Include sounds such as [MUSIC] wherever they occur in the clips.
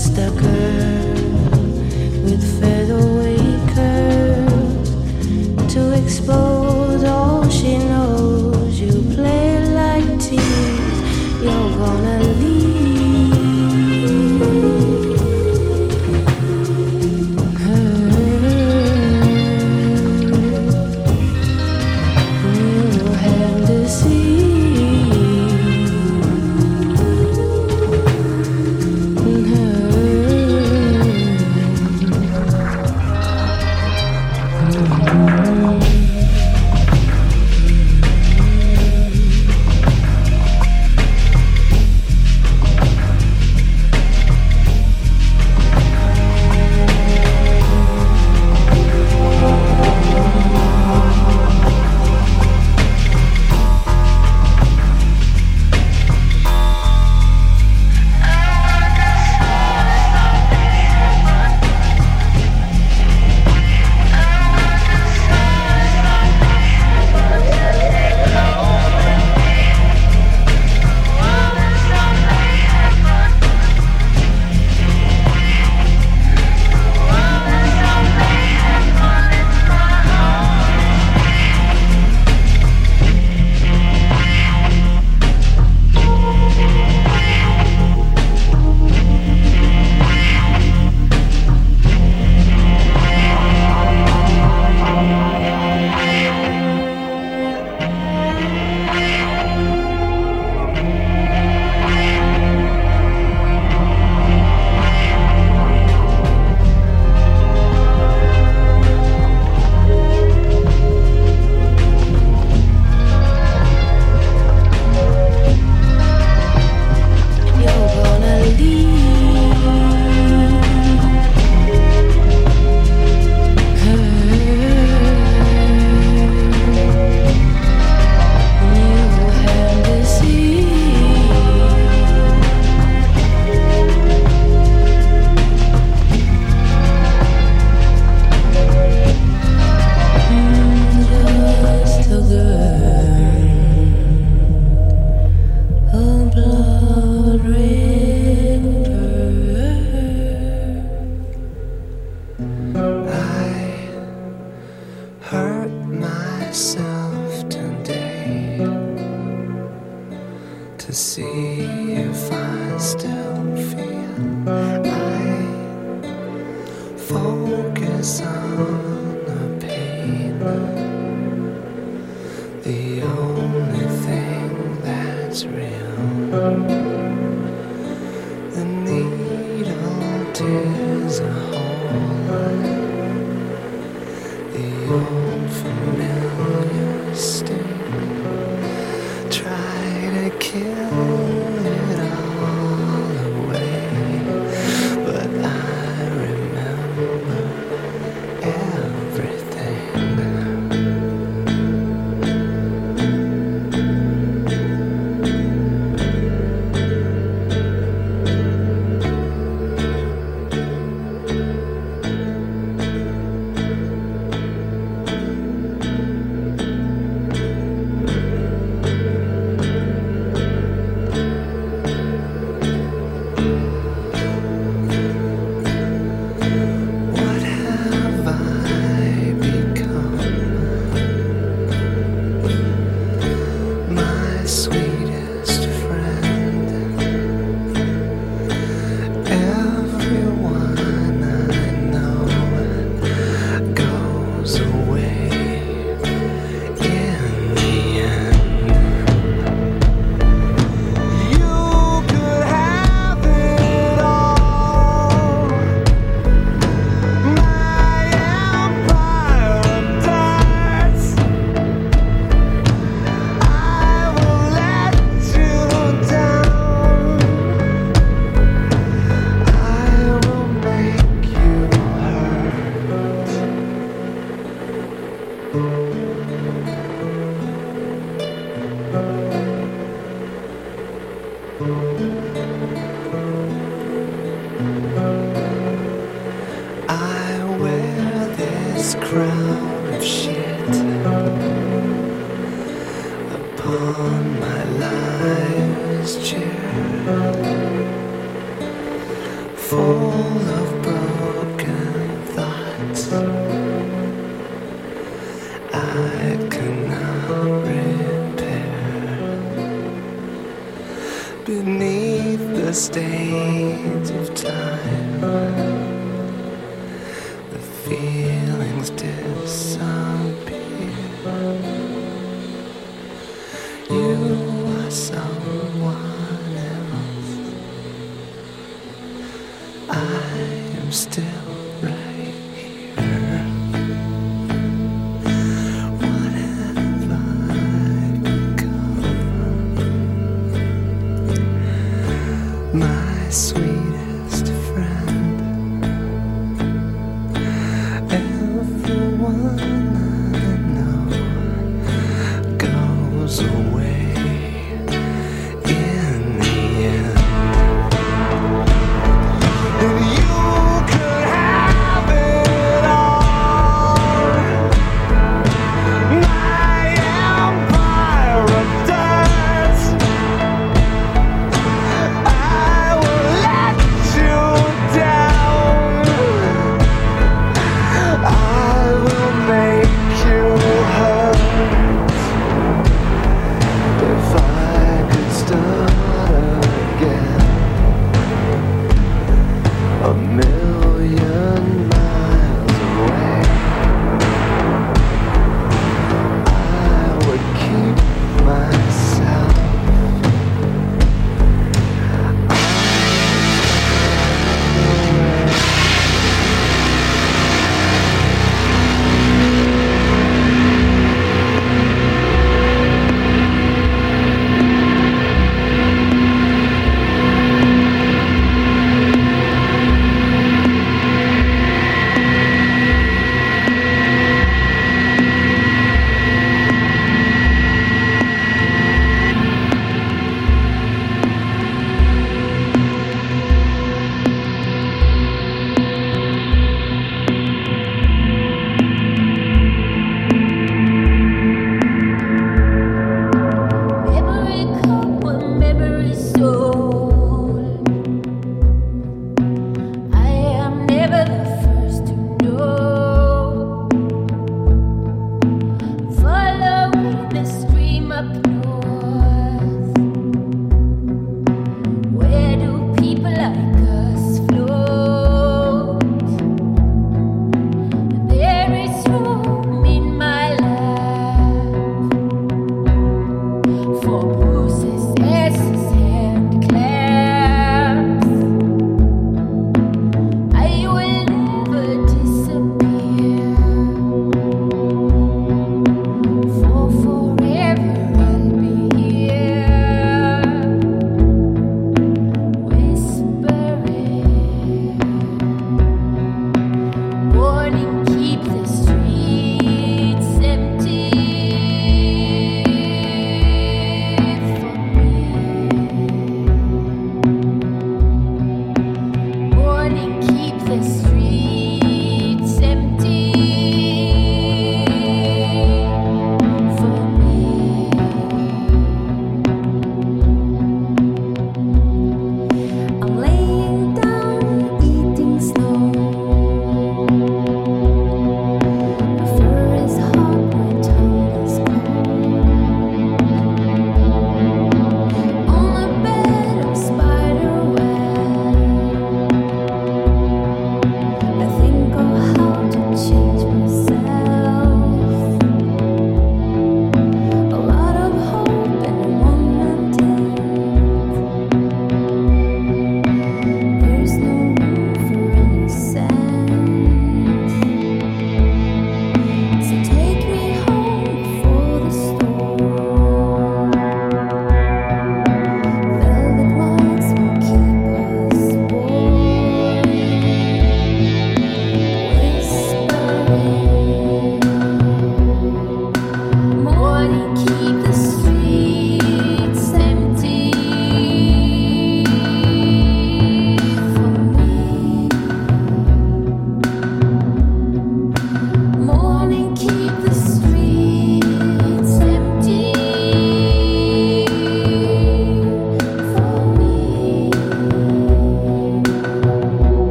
just a girl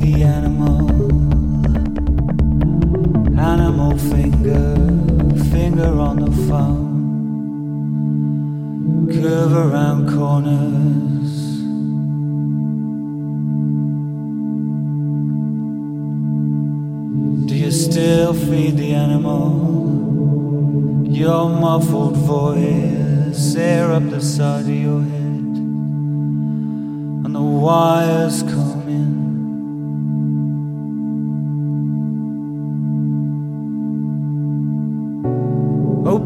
the animal. Animal finger, finger on the phone. Curve around corners. Do you still feed the animal? Your muffled voice, air up the side of your head, and the wires come.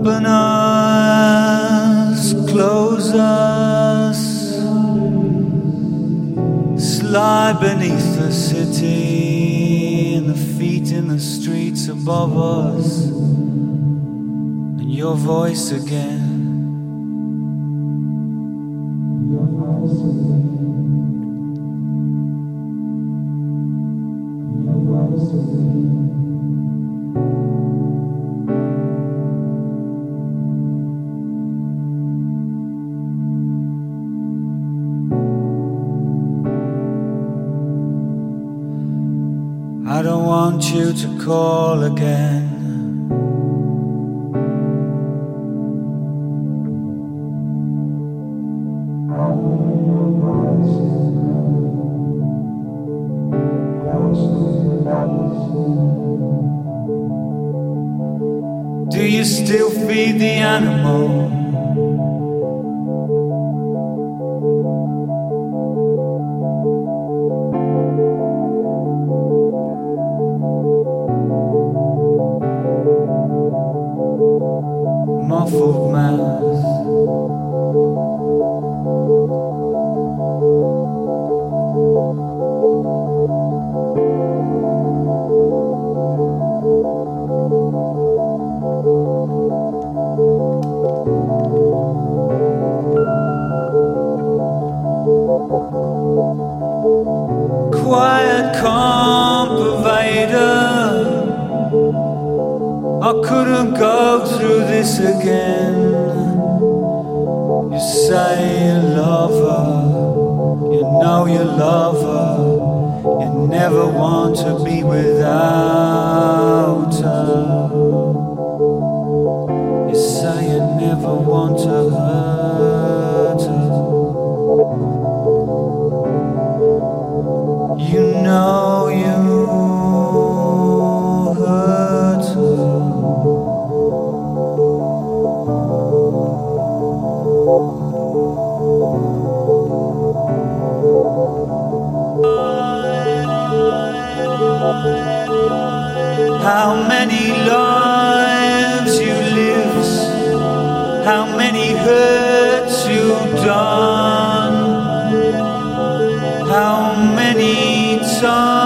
Open us, close us, slide beneath the city, and the feet in the streets above us, and your voice again. call again. How many lives you lived, how many hurts you done, how many times.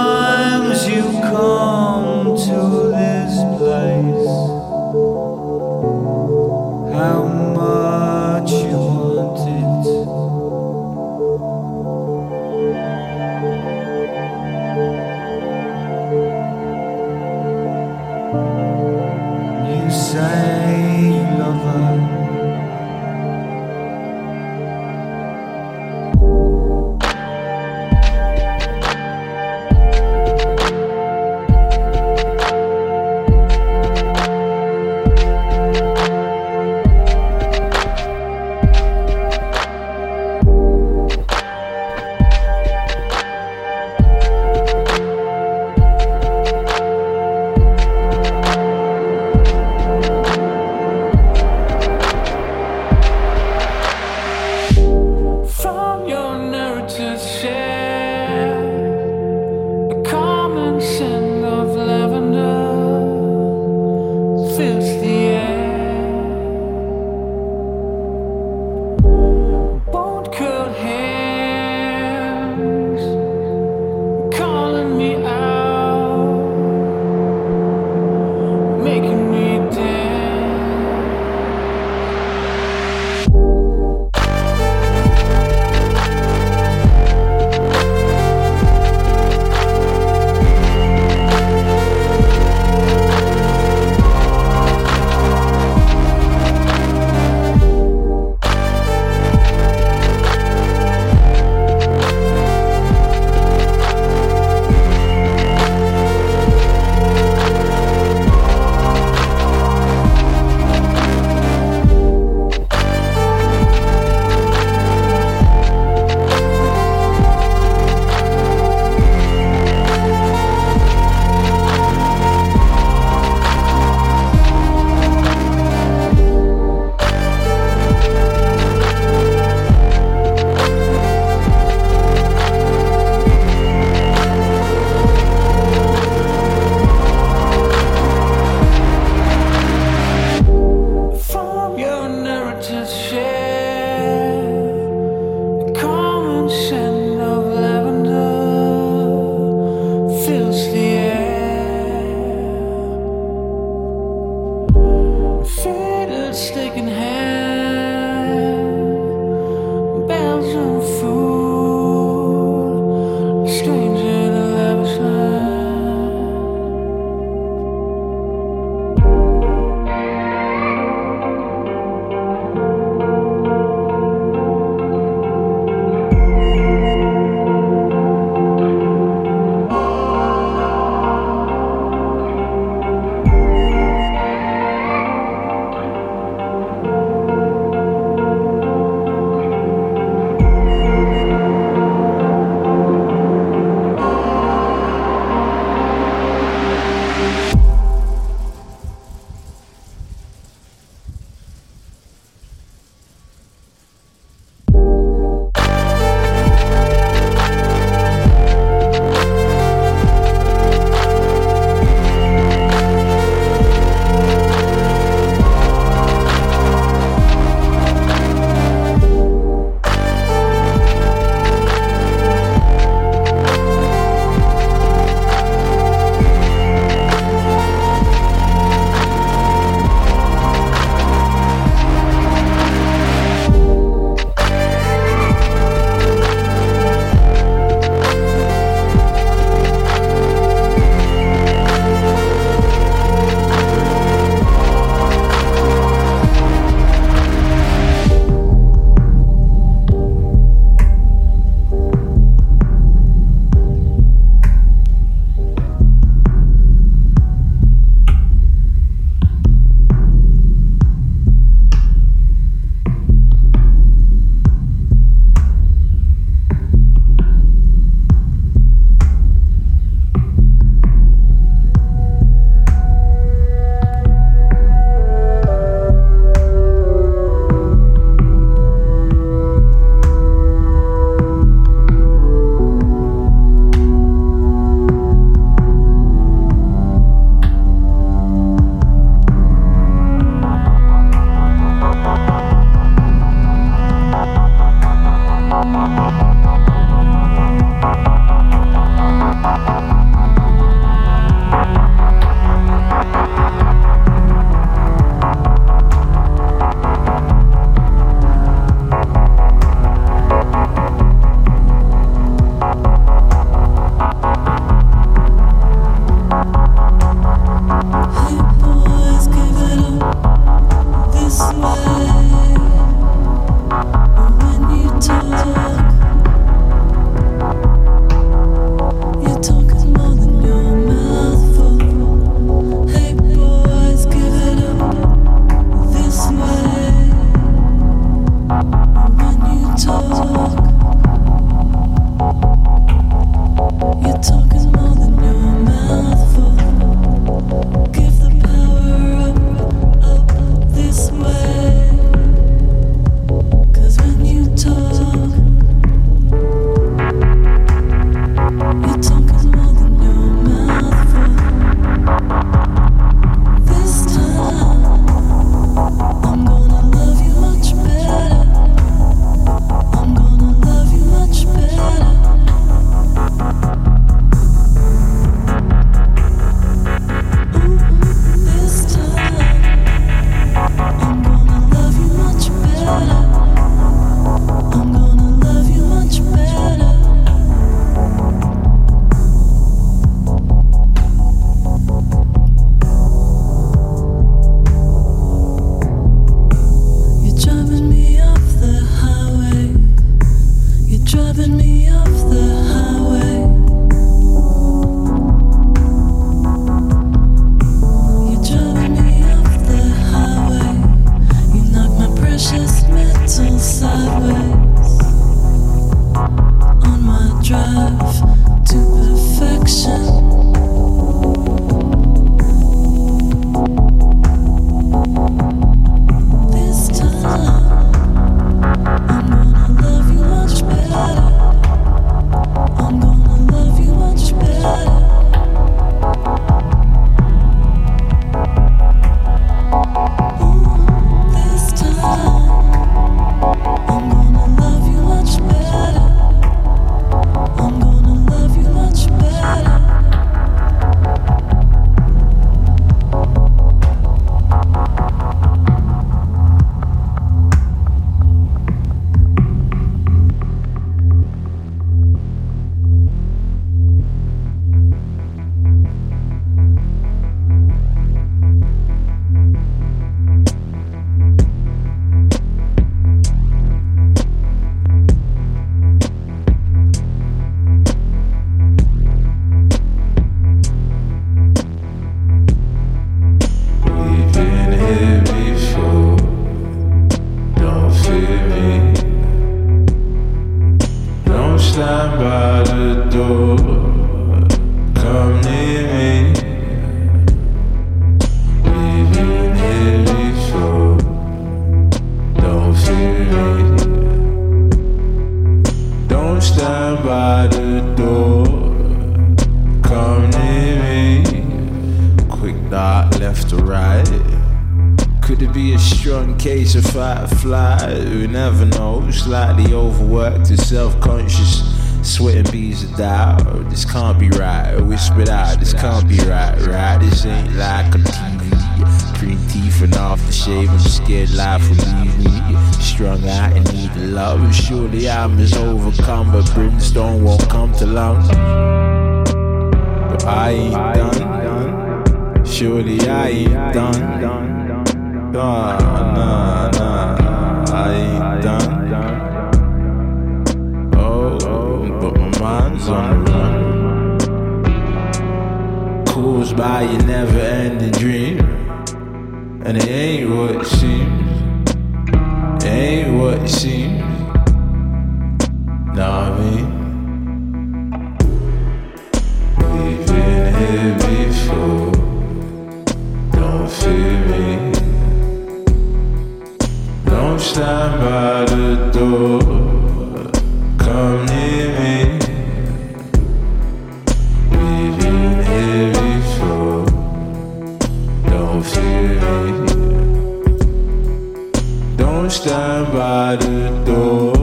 Stand by the door.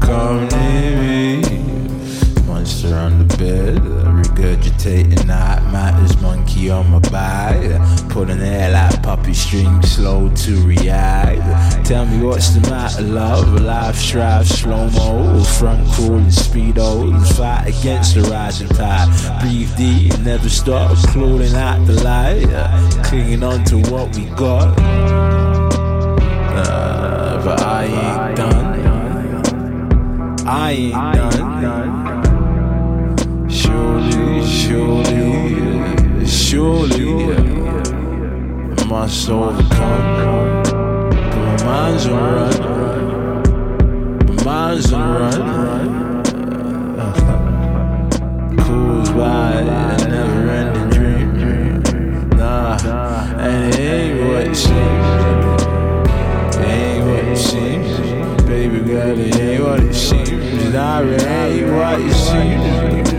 Come near me. Monster on the bed, regurgitating night matters. Monkey on my back, pulling hair like puppy string, slow to react. Tell me what's the matter, love? Life strive, slow mo, front crawling speedos, fight against the rising tide. Breathe deep, never stop, clawing out the light, clinging on to what we got. Uh, but I ain't done. I ain't done. Surely, surely, surely, must overcome. But my mind's on run. My mind's on run. [LAUGHS] Caused by a never ending dream. Nah, and it ain't what it seems. Baby girl, it ain't what it seems. Nah, it ain't what it seems.